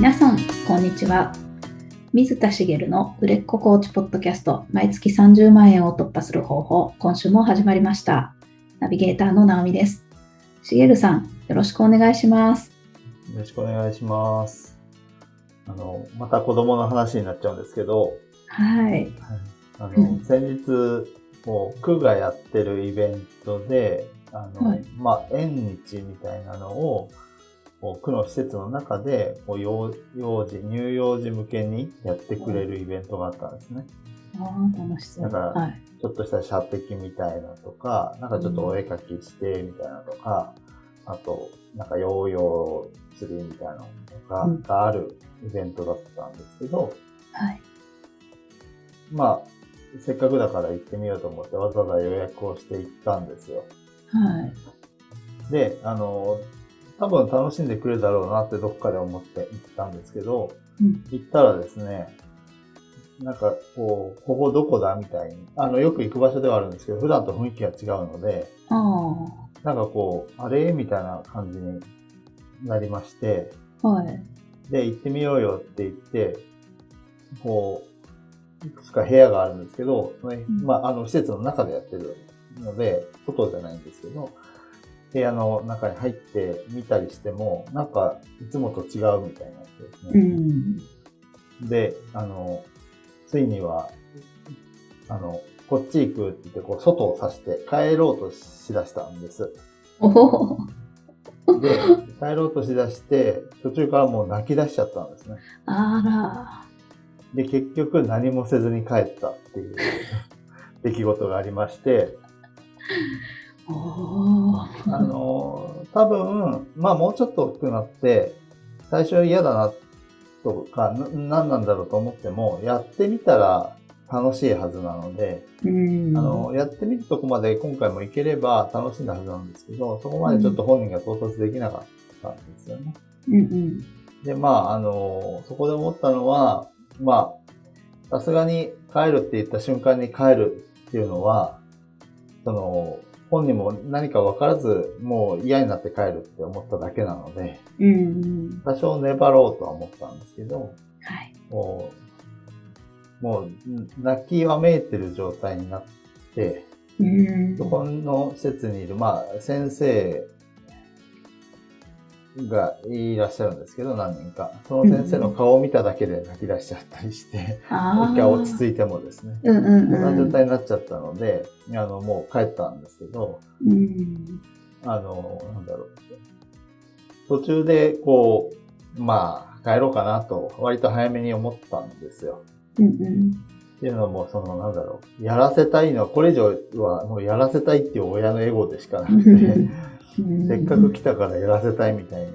皆さん、こんにちは。水田茂の売れっ子コーチポッドキャスト、毎月30万円を突破する方法、今週も始まりました。ナビゲーターの直美です。茂さん、よろしくお願いします。よろしくお願いします。あの、また子供の話になっちゃうんですけど、はい。あの、うん先日、こう、区がやってるイベントで、あの、はいまあ、縁日みたいなのを、こう区の施設の中で、こう幼幼児、乳幼児向けにやってくれるイベントがあったんですね。ああ、楽しそう。だからはい。ちょっとした射的みたいなとか、なんかちょっとお絵描きしてみたいなとか、あと、なんかヨーヨー釣りみたいなのとかうんがあるイベントだったんですけど、はい。まあ、せっかくだから行ってみようと思ってわざわざ予約をして行ったんですよ。はい。で、あの、多分楽しんでくれるだろうなってどっかで思って行ったんですけど、うん。行ったらですね、なんかこう、ここどこだみたいに、あの、よく行く場所ではあるんですけど、普段と雰囲気が違うので、あなんかこう、あれみたいな感じになりまして、あ、はい。で、行ってみようよって言って、こう、いくつか部屋があるんですけど、そのん。まあ、あの、施設の中でやってるので、外じゃないんですけど、部屋の中に入ってみたりしても、なんか、いつもと違うみたいになですうね。ん。で、あの、ついには、あの、こっち行くって言って、こう、外を指して帰ろうとしだしたんです。で、帰ろうとしだして、途中からもう泣き出しちゃったんですね。あで、結局何もせずに帰ったっていう 出来事がありまして。あの、多分、まあもうちょっと大きくなって、最初は嫌だなとか、な何なんだろうと思っても、やってみたら楽しいはずなので、うん。あの、やってみるとこまで今回も行ければ楽しんだはずなんですけど、そこまでちょっと本人が到達できなかったんですよね。うんうん。で、まあ、あの、そこで思ったのは、まあ、さすがに帰るって言った瞬間に帰るっていうのは、その、本人も何か分からず、もう嫌になって帰るって思っただけなので、うんうん。多少粘ろうとは思ったんですけど、はい。もう、もう、泣きわめいてる状態になって、うん。そこの施設にいる、まあ、先生がいらっしゃるんですけど、何人か。その先生の顔を見ただけで泣き出しちゃったりして、あ一回落ち着いてもですね。うんうんな状うん。態になっちゃったので、あの、もう帰ったんですけど、うん。あの、なんだろう。途中で、こう、まあ、帰ろうかなと、割と早めに思ったんですよ。うんうん。っていうのも、その、なんだろう。やらせたいのは、これ以上はもうやらせたいっていう親のエゴでしかなくて、せっかく来たからやらせたいみたい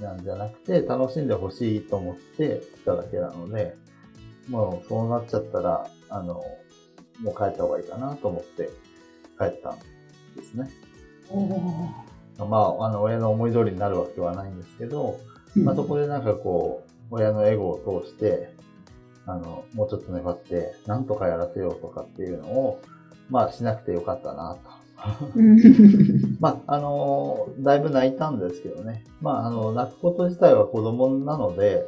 なんじゃなくて、楽しんでほしいと思って来ただけなので、もうそうなっちゃったら、あの、もう帰った方がいいかなと思って帰ったんですね。まあ、あの、親の思い通りになるわけはないんですけど、まあそこでなんかこう、親のエゴを通して、あの、もうちょっと粘って、なんとかやらせようとかっていうのを、まあしなくてよかったなと。うん。まあ、あのだいぶ泣いたんですけどね。まあ、あの、泣くこと自体は子供なので、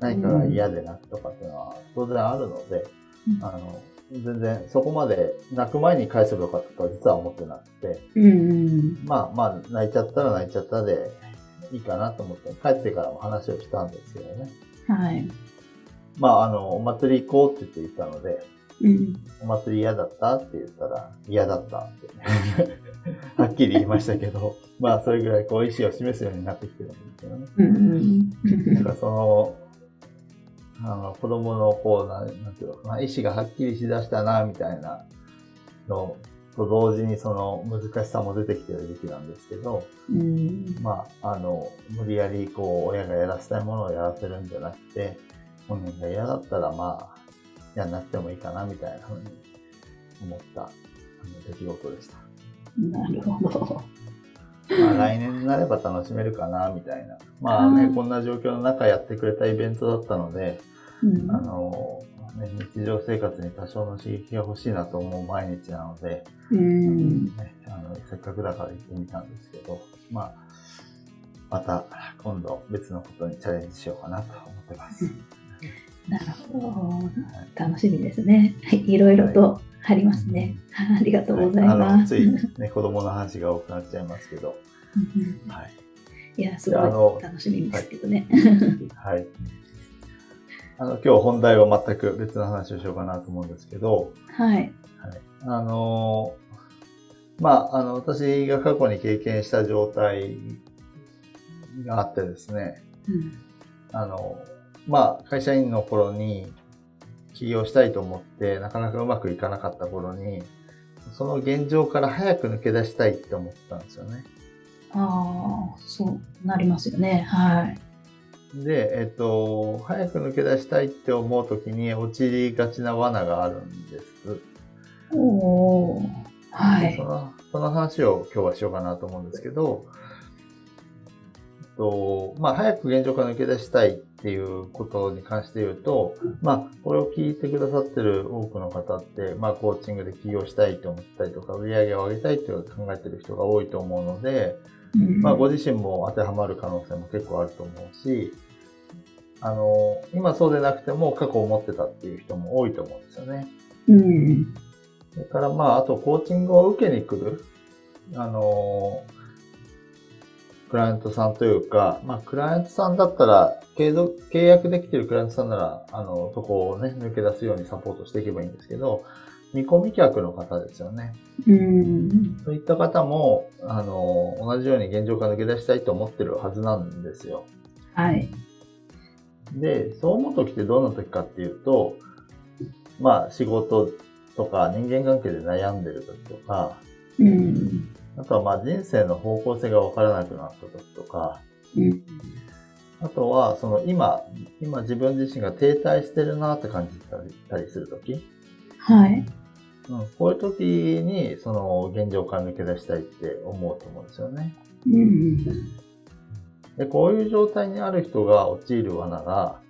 何かが嫌で泣くとかっていうのは当然あるので、うんあの、全然そこまで泣く前に返せばよかったとは実は思ってなくて、うんうん。まあまあ、泣いちゃったら泣いちゃったでいいかなと思って、帰ってからも話をしたんですけどね。はい。まあ、あの、お祭り行こうって言って言ったので、うん。お祭り嫌だったって言ったら、嫌だったって、はっきり言いましたけど、まあ、それぐらいこう、意思を示すようになってきてるんですよね。うんなんかその、あの、子供のこう、なんなんていうのかな、意思がはっきりしだしたな、みたいなのと同時にその難しさも出てきてる時期なんですけど、うん。まあ、あの、無理やりこう、親がやらせたいものをやらせるんじゃなくて、本人が嫌だったらまあ、やんなくてもいいかな、みたいなふうに思ったあの出来事でした。なるほど。まあ、来年になれば楽しめるかな、みたいな。まあね、うんこんな状況の中やってくれたイベントだったので、うんあの、ね、日常生活に多少の刺激が欲しいなと思う毎日なので、うん。ね、あのせっかくだから行ってみたんですけど、まあ、また今度別のことにチャレンジしようかなと思ってます。なるほど。楽しみですね。はい、いろいろとありますね。はい、ありがとうございます。はい、つい、ね、子供の話が多くなっちゃいますけど。はい。いや、すごい楽しみですけどね。はい、はいあの、今日本題は全く別の話をしようかなと思うんですけど、はい。はい、あのまあ、あの、私が過去に経験した状態があってですね、うん、あの、まあ、会社員の頃に起業したいと思って、なかなかうまくいかなかった頃に、その現状から早く抜け出したいって思ったんですよね。ああ、そうなりますよね。はい。で、えっと、早く抜け出したいって思うときに陥りがちな罠があるんです。おお、はい。その、その話を今日はしようかなと思うんですけど、と、まあ、早く現状から抜け出したいっていうことに関して言うと、まあ、これを聞いてくださってる多くの方って、まあ、コーチングで起業したいと思ったりとか、売り上げを上げたいって考えてる人が多いと思うので、まあ、ご自身も当てはまる可能性も結構あると思うし、あの、今そうでなくても過去思ってたっていう人も多いと思うんですよね。うん。それからまあ、あとコーチングを受けに来る、あの、クライアントさんというか、まあ、クライアントさんだったら、継続、契約できてるクライアントさんなら、あの、そこをね、抜け出すようにサポートしていけばいいんですけど、見込み客の方ですよね。うん。そういった方も、あの、同じように現状から抜け出したいと思ってるはずなんですよ。はい。で、そう思う時ってどんな時かっていうと、まあ仕事とか人間関係で悩んでる時とか、うん、あとはまあ人生の方向性がわからなくなった時とか、うん、あとはその今、今自分自身が停滞してるなって感じたりする時、はい。うん、こういう時にその現状から抜け出したいって思うと思うんですよね。うんで、こういう状態にある人が陥る罠が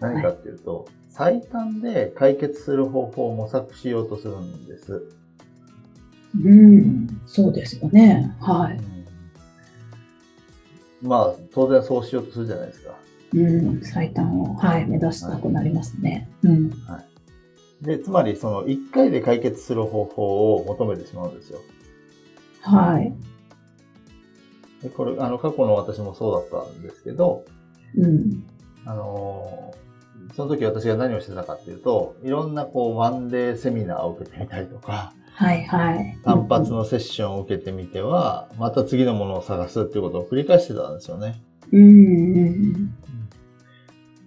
何かっていうと、はい、最短で解決する方法を模索しようとするんです。うん、そうですよね。はい。うん、まあ、当然そうしようとするじゃないですか。うん、最短を、はい、目指したくなりますね。はい、うん。はい。で、つまり、その、1回で解決する方法を求めてしまうんですよ。はい。でこれ、あの、過去の私もそうだったんですけど、うん。あのその時私が何をしてたかっていうと、いろんなこう、ワンデーセミナーを受けてみたりとか、はいはい。単発のセッションを受けてみては、また次のものを探すっていうことを繰り返してたんですよね。うん。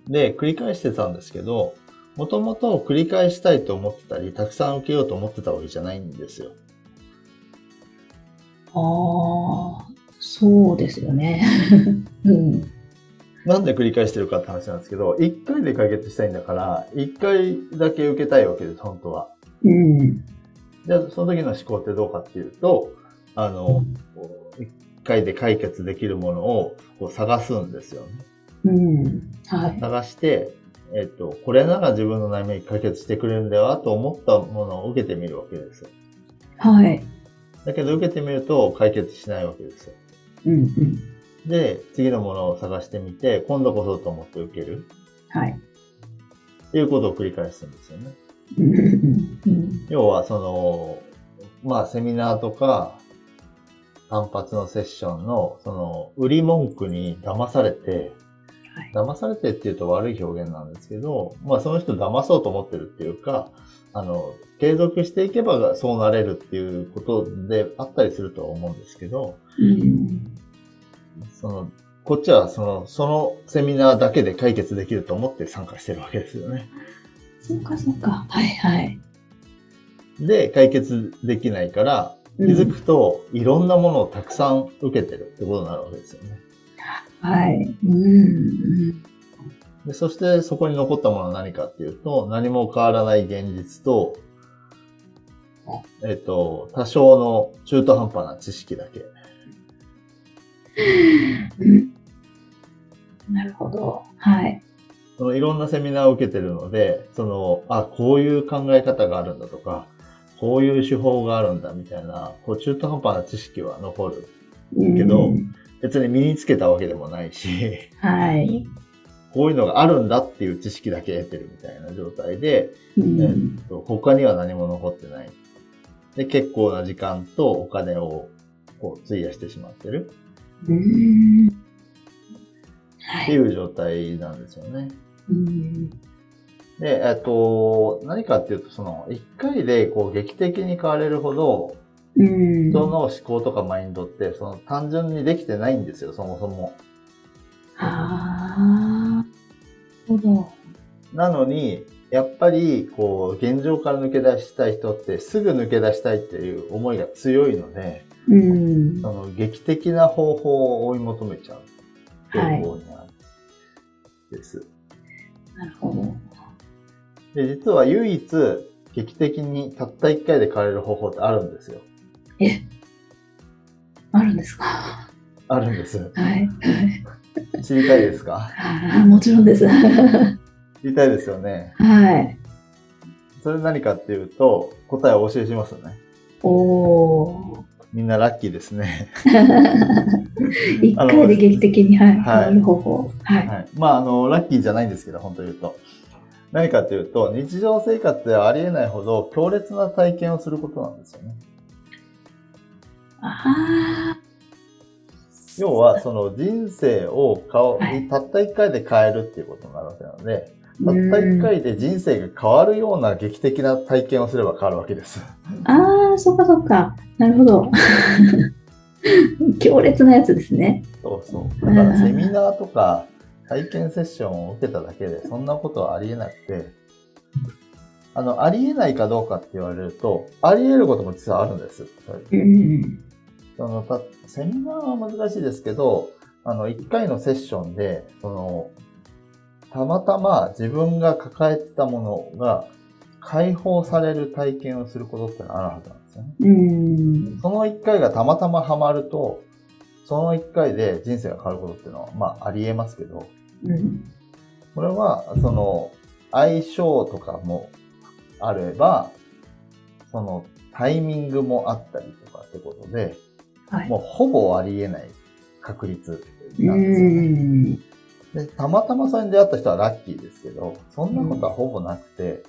で、繰り返してたんですけど、もともと繰り返したいと思ってたり、たくさん受けようと思ってたわけじゃないんですよ。ああ、そうですよね。うん。なんで繰り返してるかって話なんですけど、一回で解決したいんだから、一回だけ受けたいわけです、本当は。うん。じゃあ、その時の思考ってどうかっていうと、あの、一、回で解決できるものをこう探すんですよね。うん。はい。探して、えっと、これなら自分の悩み解決してくれるんだよと思ったものを受けてみるわけです。はい。だけど受けてみると解決しないわけですよ。うんうん。で、次のものを探してみて、今度こそと思って受ける。はい。っていうことを繰り返すんですよね。要は、その、まあ、セミナーとか、単発のセッションの、その、売り文句に騙されて、はい、騙されてって言うと悪い表現なんですけど、まあ、その人騙そうと思ってるっていうか、あの、継続していけばそうなれるっていうことであったりするとは思うんですけど、うん、その、こっちはその、そのセミナーだけで解決できると思って参加してるわけですよね。そうか、そうか。はいはい。で、解決できないから、気づくと、いろんなものをたくさん受けてるってことになるわけですよね。はい。うん。でそしてそこに残ったものは何かっていうと、何も変わらない現実と、えっと、多少の中途半端な知識だけ。なるほど。はい。そのいろんなセミナーを受けてるので、その、あ、こういう考え方があるんだとか、こういう手法があるんだみたいな、こう中途半端な知識は残るけど、別に身につけたわけでもないし、はい。こういうのがあるんだっていう知識だけ得てるみたいな状態で、うんえっと他には何も残ってない。で、結構な時間とお金をこう費やしてしまってる。っていう状態なんですよね。うんで、えっと、何かっていうと、その、一回でこう劇的に変われるほど、うん人の思考とかマインドって、その単純にできてないんですよ、そもそも。ああ、なるほど。なのに、やっぱり、こう、現状から抜け出したい人って、すぐ抜け出したいっていう思いが強いので、うんその劇的な方法を追い求めちゃうはい傾向にある。です。なるほど。で、実は唯一、劇的にたった一回で変われる方法ってあるんですよ。え、あるんですか？あるんです。はい。知りたいですか？もちろんです。は知りたいですよね。い。それ何かっていうと、答えをお教えしますね。おー。みんなラッキーですね。一回で劇的に、はい、変はい方法。はい。はい。まあ、あの、ラッキーじゃないんですけど、本当言うと。何かっていうと、日常生活ではありえないほど強烈な体験をすることなんですよね。あ要は、その人生を顔、はいたった一回で変えるっていうことになるわけなので、あ。たった一うん回で人生が変わるような劇的な体験をすれば変わるわけです。ああ、そっかそっか。なるほど。強烈なやつですね。そうそう。だからセミナーとか体験セッションを受けただけでそんなことはありえなくて、あの、ありえないかどうかって言われると、あり得ることも実はあるんです。うん。そのたセミナーは難しいですけど、あの、一回のセッションで、その、たまたま自分が抱えてたものが解放される体験をすることってのはあるはずなんですよね。うん。その一回がたまたまハマると、その一回で人生が変わることっていうのは、まあ、ありえますけど、うん。これは、その、相性とかもあれば、その、タイミングもあったりとかってことで、はい。もうほぼありえない確率うなんですよね。ん。で、たまたまそれに出会った人はラッキーですけど、そんなことはほぼなくて、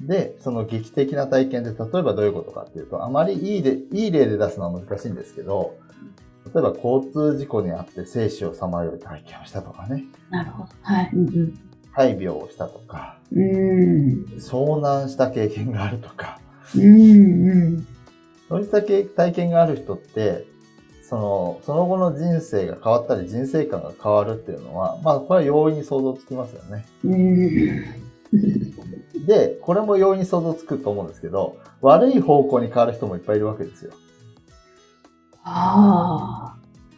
で、その劇的な体験で、例えばどういうことかっていうと、あまりいいで、いい例で出すのは難しいんですけど、例えば交通事故にあって生死をさまよう体験をしたとかね、なるほど。はい。うん大病をしたとか、うん。うん。遭難した経験があるとか、うん。うん。そういった経体験がある人って、その、その後の人生が変わったり人生観が変わるっていうのは、まあ、これは容易に想像つきますよね。うん。で、これも容易に想像つくと思うんですけど、悪い方向に変わる人もいっぱいいるわけですよ。あ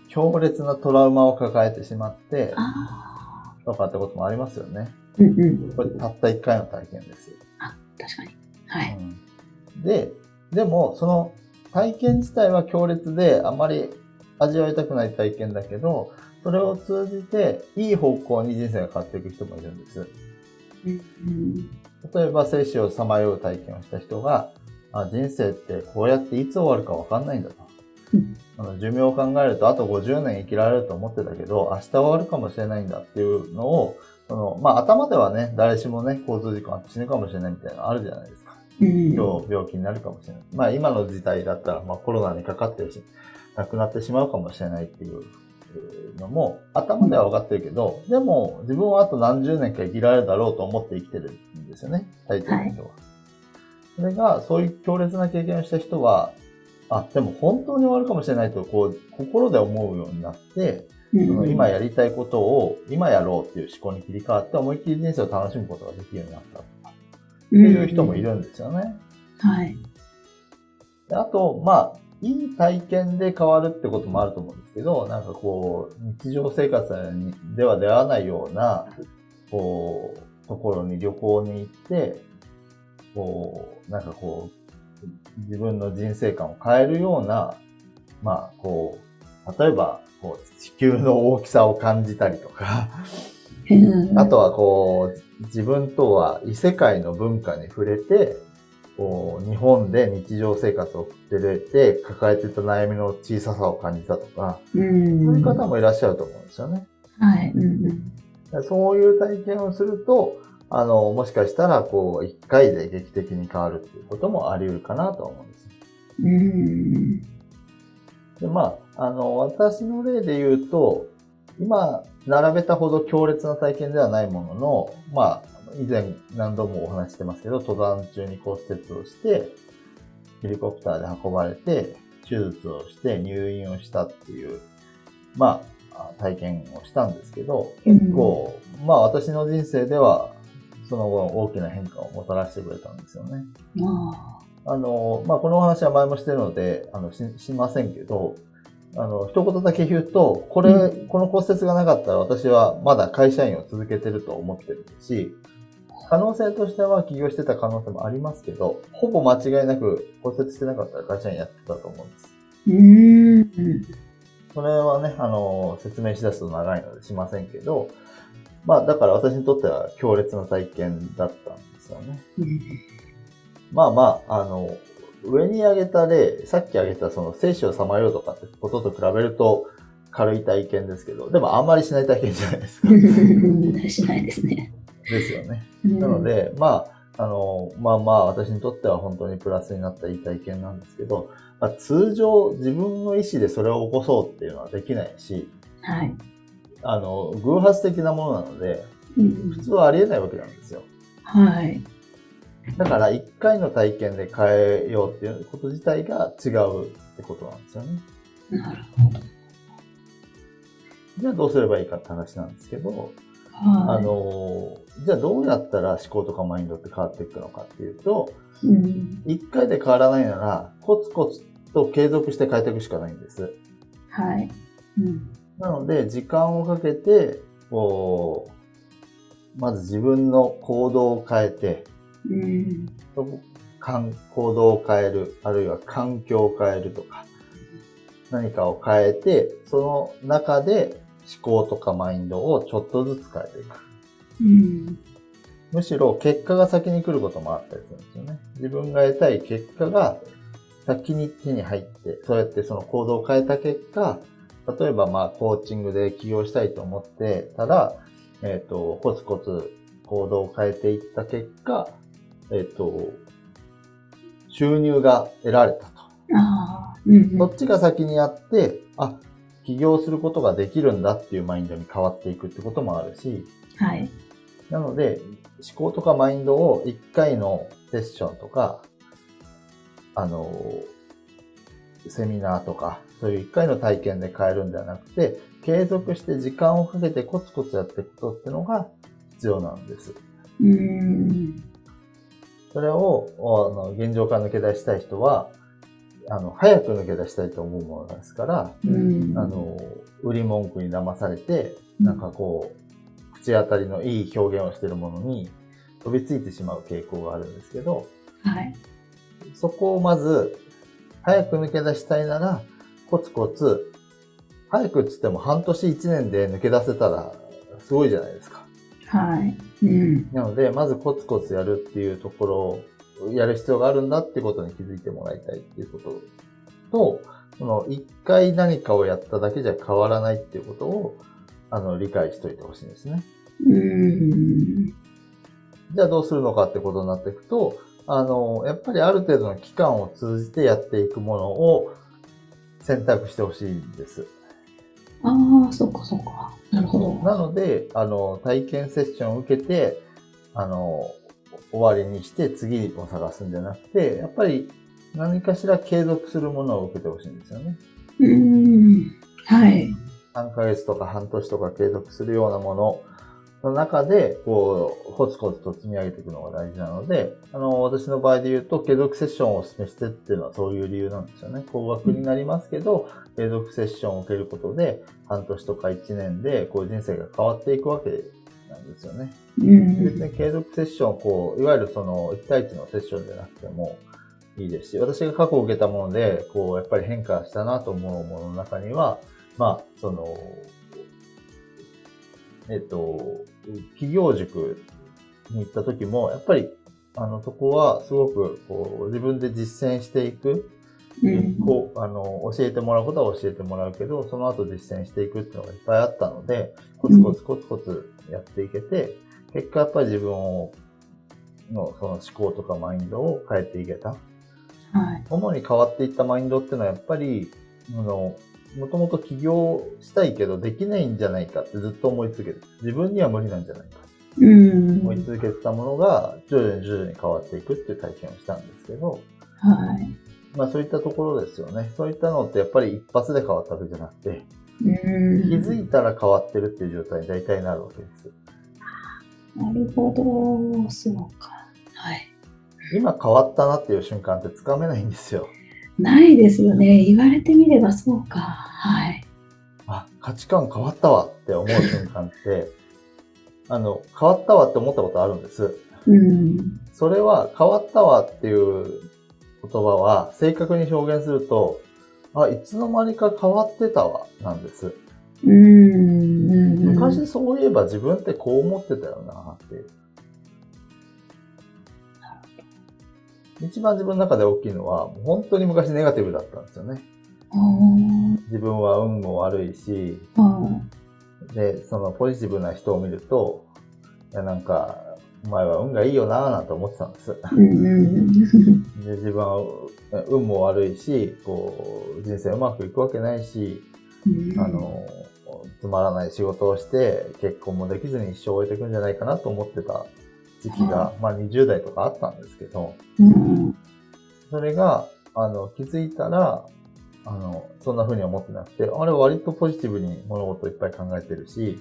強烈なトラウマを抱えてしまってあ。、ああ。とかってこともありますよね。うんうん。これたった一回の体験です。確かに。はい。うんで、でも、その体験自体は強烈で、あまり味わいたくない体験だけど、それを通じて、いい方向に人生が変わっていく人もいるんです。うん。例えば、生死をさまよう体験をした人が、あ人生ってこうやっていつ終わるかわかんないんだと。うんあの寿命を考えると、あと50年生きられると思ってたけど、明日終わるかもしれないんだっていうのを、その、まあ、頭ではね、誰しもね、交通事故あって死ぬかもしれないみたいなのあるじゃないですか。うん。今日病気になるかもしれない。まあ、今の時代だったら、まあ、コロナにかかってし、亡くなってしまうかもしれないっていうのも、頭では分かってるけど、でも、自分はあと何十年か生きられるだろうと思って生きてるんですよね、大抵の人は。それが、そういう強烈な経験をした人は、あ、でも本当に終わるかもしれないと、こう、心で思うようになって、うんその今やりたいことを今やろうっていう思考に切り替わって、思いっきり人生を楽しむことができるようになったっていう人もいるんですよね。はい。であと、まあ、いい体験で変わるってこともあると思うんですけど、なんかこう、日常生活にでは出会わないような、こう、ところに旅行に行って、こう、なんかこう、自分の人生観を変えるような、まあ、こう、例えば、こう、地球の大きさを感じたりとか、うん。あとはこう、自分とは異世界の文化に触れて、こう日本で日常生活を送ってて、抱えてた悩みの小ささを感じたとか、うん。そういう方もいらっしゃると思うんですよね。はい。うんうん。そういう体験をすると、あの、もしかしたら、こう、一回で劇的に変わるっていうこともあり得るかなと思うんです。うん。で、まあ、あの、私の例で言うと、今、並べたほど強烈な体験ではないものの、まあ、以前何度もお話ししてますけど、登山中に骨折をして、ヘリコプターで運ばれて、手術をして入院をしたっていう、まあ、体験をしたんですけど、結構、まあ私の人生では、その後大きな変化をもたらしてくれたんですよね。ああ。の、まあこのお話は前もしてるので、あの、ししませんけど、あの、一言だけ言うと、これ、うこの骨折がなかったら私はまだ会社員を続けてると思ってるし、可能性としては起業してた可能性もありますけど、ほぼ間違いなく骨折してなかったら会社員やってたと思うんです。ーうん。それはね、あの、説明しだすと長いのでしませんけど、まあ、だから私にとっては強烈な体験だったんですよね。うんまあまあ、あの、上に挙げた例、さっき挙げたその生死をさまようとかってことと比べると軽い体験ですけど、でもあんまりしない体験じゃないですか。しないですね。ですよね。ななの、で、まあ、あの、まあまあ、私にとっては本当にプラスになったいい体験なんですけど、まあ、通常自分の意思でそれを起こそうっていうのはできないし、はい。あの、偶発的なものなので、うん普通はありえないわけなんですよ。はい。だから、一回の体験で変えようっていうこと自体が違うってことなんですよね。なるほど。じゃあどうすればいいかって話なんですけど、はい。あの、じゃあどうやったら思考とかマインドって変わっていくのかっていうと、うん。一回で変わらないなら、コツコツと継続して変えていくしかないんです。はい。うん。なので、時間をかけて、こう、まず自分の行動を変えて、うん。環行動を変える、あるいは環境を変えるとか、何かを変えて、その中で思考とかマインドをちょっとずつ変えていく。うん。むしろ結果が先に来ることもあったりするんですよね。自分が得たい結果が先に手に入って、そうやってその行動を変えた結果、例えばまあコーチングで起業したいと思ってたら、えっ、と、コツコツ行動を変えていった結果、えっ、と、収入が得られたと。ああ。うん。そっちが先にやって、あ、起業することができるんだっていうマインドに変わっていくってこともあるし、はい。なので、思考とかマインドを1回のセッションとか、あの、セミナーとか、そういう1回の体験で変えるんではなくて、継続して時間をかけてコツコツやっていくことってのが必要なんです。うん。それを、あの、現状から抜け出したい人は、あの、早く抜け出したいと思うものですから、うん。あの、売り文句に騙されて、なんかこう、口当たりのいい表現をしているものに飛びついてしまう傾向があるんですけど、はい。そこをまず、早く抜け出したいなら、コツコツ、早くっつっても半年一年で抜け出せたら、すごいじゃないですか。はい。うん。なので、まずコツコツやるっていうところを、やる必要があるんだってことに気づいてもらいたいっていうことと、その、一回何かをやっただけじゃ変わらないっていうことを、あの、理解しといてほしいんですね。うん。じゃあどうするのかってことになっていくと、あの、やっぱりある程度の期間を通じてやっていくものを選択してほしいんです。ああ、そっかそっか。なるほど。なので、あの、体験セッションを受けて、あの、終わりにして次を探すんじゃなくて、やっぱり何かしら継続するものを受けてほしいんですよね。うん。はい。3ヶ月とか半年とか継続するようなものの中で、こう、コツコツと積み上げていくのが大事なので、あの、私の場合で言うと、継続セッションをお勧めしてっていうのはそういう理由なんですよね。高額になりますけど、継続セッションを受けることで、半年とか1年で、こう人生が変わっていくわけなんですよね。うん。別に継続セッションをこう、いわゆるその1対1のセッションじゃなくてもいいですし、私が過去受けたもので、こう、やっぱり変化したなと思うものの中には、まあ、その、えっと、企業塾に行った時も、やっぱりあの、とこは、すごく、こう、自分で実践していく。うんこう、あの、教えてもらうことは教えてもらうけど、その後実践していくっていうのがいっぱいあったので、コツコツコツコツやっていけて、結果やっぱり自分を、の、その思考とかマインドを変えていけた。はい。主に変わっていったマインドっていうのはやっぱり、あの、もともと起業したいけどできないんじゃないかってずっと思い続けて、自分には無理なんじゃないか。うん。思い続けてたものが徐々に徐々に変わっていくっていう体験をしたんですけど、はい。まあそういったところですよね。そういったのってやっぱり一発で変わったわけじゃなくて、うん。気づいたら変わってるっていう状態に大体なるわけです。なるほど。そうか。はい。今変わったなっていう瞬間ってつかめないんですよ。ないですよね。言われてみればそうか。はい。あ、価値観変わったわって思う瞬間って、あの、変わったわって思ったことあるんです。うん。それは変わったわっていう言葉は正確に表現すると、あ、いつの間にか変わってたわ、なんです。うん。うん。昔そういえば自分ってこう思ってたよな、っていう。一番自分の中で大きいのは、本当に昔ネガティブだったんですよね。自分は運も悪いし、あで、そのポジティブな人を見ると、いや、なんか、お前は運がいいよなぁなんて思ってたんです。で、自分は運も悪いし、こう、人生うまくいくわけないし、うんあ、の、つまらない仕事をして、結婚もできずに一生終えていくんじゃないかなと思ってた時期が、まあ20代とかあったんですけど、うん。それが、あの、気づいたら、あの、そんな風に思ってなくて、あれ割とポジティブに物事をいっぱい考えてるし、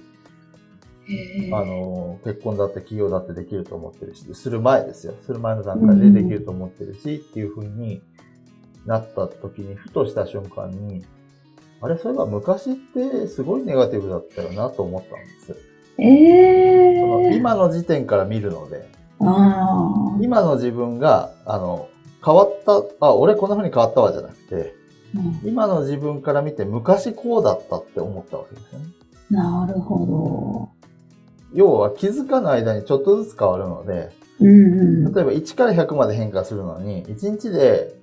あの、結婚だって企業だってできると思ってるし、する前ですよ。する前の段階でできると思ってるし、っていう風になった時に、ふとした瞬間に、あれ、そういえば昔ってすごいネガティブだったよなと思ったんです。えそのー。今の時点から見るので、ああ。今の自分が、あの、変わった、あ、俺こんな風に変わったわじゃなくて、うん今の自分から見て昔こうだったって思ったわけですよね。なるほ要は気づかない間にちょっとずつ変わるので、ど。うんうん。例えば1から100まで変化するのに、1日で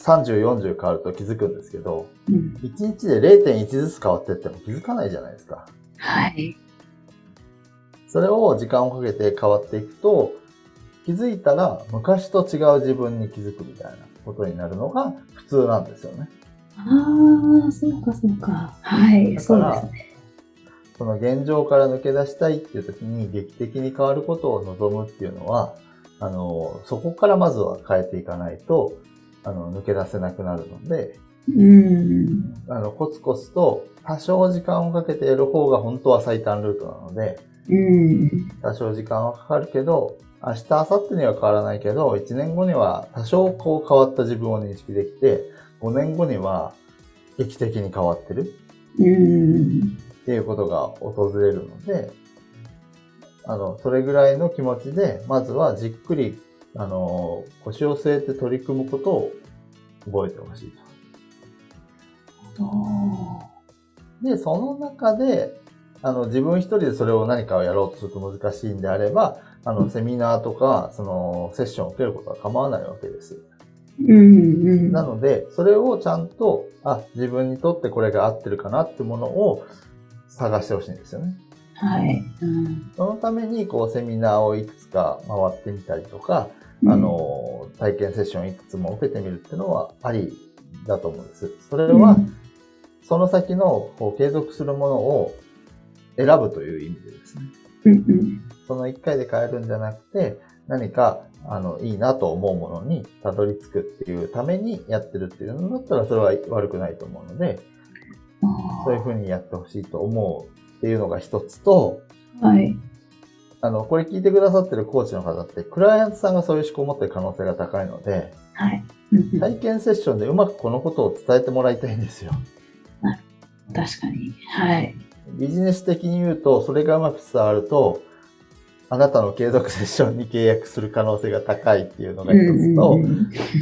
30、40変わると気づくんですけど、うん1日で0.1ずつ変わってっても気づかないじゃないですか。はい。それを時間をかけて変わっていくと、気づいたら昔と違う自分に気づくみたいなことになるのが普通なんですよね。ああ、そうかそうか。はい。だそうですね。その現状から抜け出したいっていう時に劇的に変わることを望むっていうのは、あの、そこからまずは変えていかないと、あの、抜け出せなくなるので、うん。あの、コツコツと多少時間をかけてやる方が本当は最短ルートなので、うん。多少時間はかかるけど、明日、明後日には変わらないけど、1年後には多少こう変わった自分を認識できて、5年後には劇的に変わってるうん。っていうことが訪れるので、あの、それぐらいの気持ちで、まずはじっくり、あの、腰を据えて取り組むことを覚えてほしいと。で、その中で、あの、自分一人でそれを何かをやろうとすると難しいんであれば、あの、セミナーとか、その、セッションを受けることは構わないわけです。うんうん。なので、それをちゃんと、あ、自分にとってこれが合ってるかなってものを探してほしいんですよね。はい。うんそのために、こう、セミナーをいくつか回ってみたりとか、あ、の、体験セッションいくつも受けてみるっていうのはありだと思うんです。それは、その先のこう継続するものを選ぶという意味でですね。その一回で変えるんじゃなくて、何か、あの、いいなと思うものにたどり着くっていうためにやってるっていうのだったら、それは悪くないと思うので、あそういうふうにやってほしいと思うっていうのが一つと、ーはい。あの、これ聞いてくださってるコーチの方って、クライアントさんがそういう思考を持ってる可能性が高いので、はい。体験セッションでうまくこのことを伝えてもらいたいんですよ。確かに。はい。ビジネス的に言うと、それがうまく伝わると、あなたの継続セッションに契約する可能性が高いっていうのが一つと、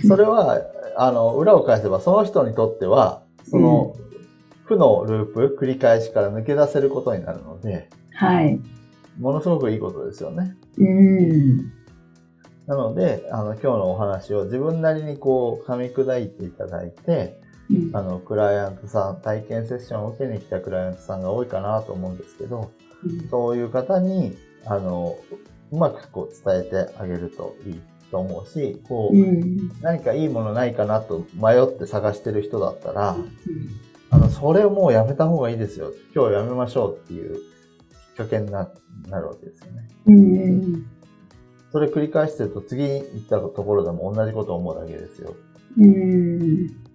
それは、あの、裏を返せば、その人にとっては、その、負のループ、繰り返しから抜け出せることになるので、はい。ものすごくいいことですよね。うん。なので、あの、今日のお話を自分なりにこう、噛み砕いていただいて、うんあの、クライアントさん、体験セッションを受けに来たクライアントさんが多いかなと思うんですけど、うんそういう方に、あの、うまくこう伝えてあげるといいと思うし、こう、うん何かいいものないかなと迷って探してる人だったら、あの、それをもうやめた方がいいですよ。今日やめましょうっていうきっかけにななるわけですよね。うんそれ繰り返してると次行ったところでも同じことを思うだけですよ。うん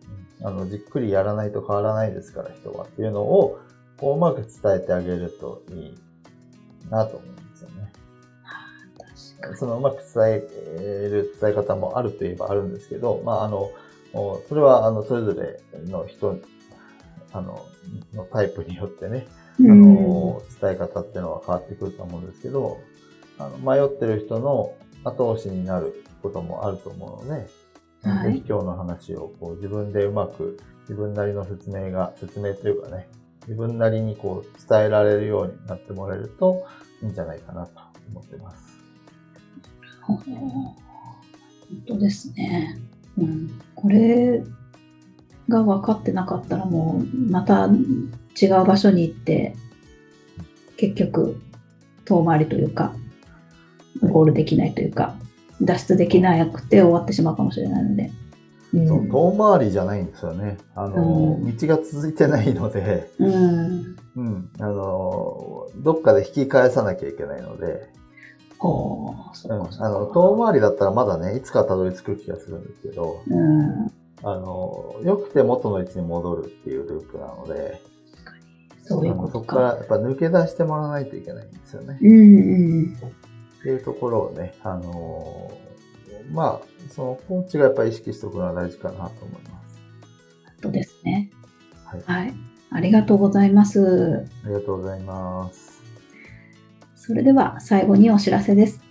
あの、じっくりやらないと変わらないですから、人はっていうのを、こううまく伝えてあげるといいなと思うんですよね。そのうまく伝える伝え方もあるといえばあるんですけど、まあ、あの、おそれは、あの、それぞれの人、あの、のタイプによってね、あの、伝え方っていうのは変わってくると思うんですけど、あの迷ってる人の後押しになることもあると思うので、はいぜひ今日の話をこう自分でうまく自分なりの説明が、説明というかね、自分なりにこう伝えられるようになってもらえるといいんじゃないかなと思ってます。本当ですね。うん、これが分かってなかったらもうまた違う場所に行って結局遠回りというかゴールできないというか脱出できなくて終わってしまうかもしれないので。うん。そう遠回りじゃないんですよね。あの、うん。道が続いてないので、うん、うん、あの、どっかで引き返さなきゃいけないので、ほうあの、遠回りだったらまだね、いつかたどり着く気がするんですけど、うん、あの、良くて元の位置に戻るっていうループなので、そういうことか。そこからやっぱ抜け出してもらわないといけないんですよね。うんうんっていうところをね、あのまあ、そのコーチがやっぱり意識しておくのは大事かなと思います。そうですね。はい。はい。ありがとうございます。ありがとうございます。それでは最後にお知らせです。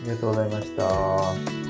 ありがとうございました。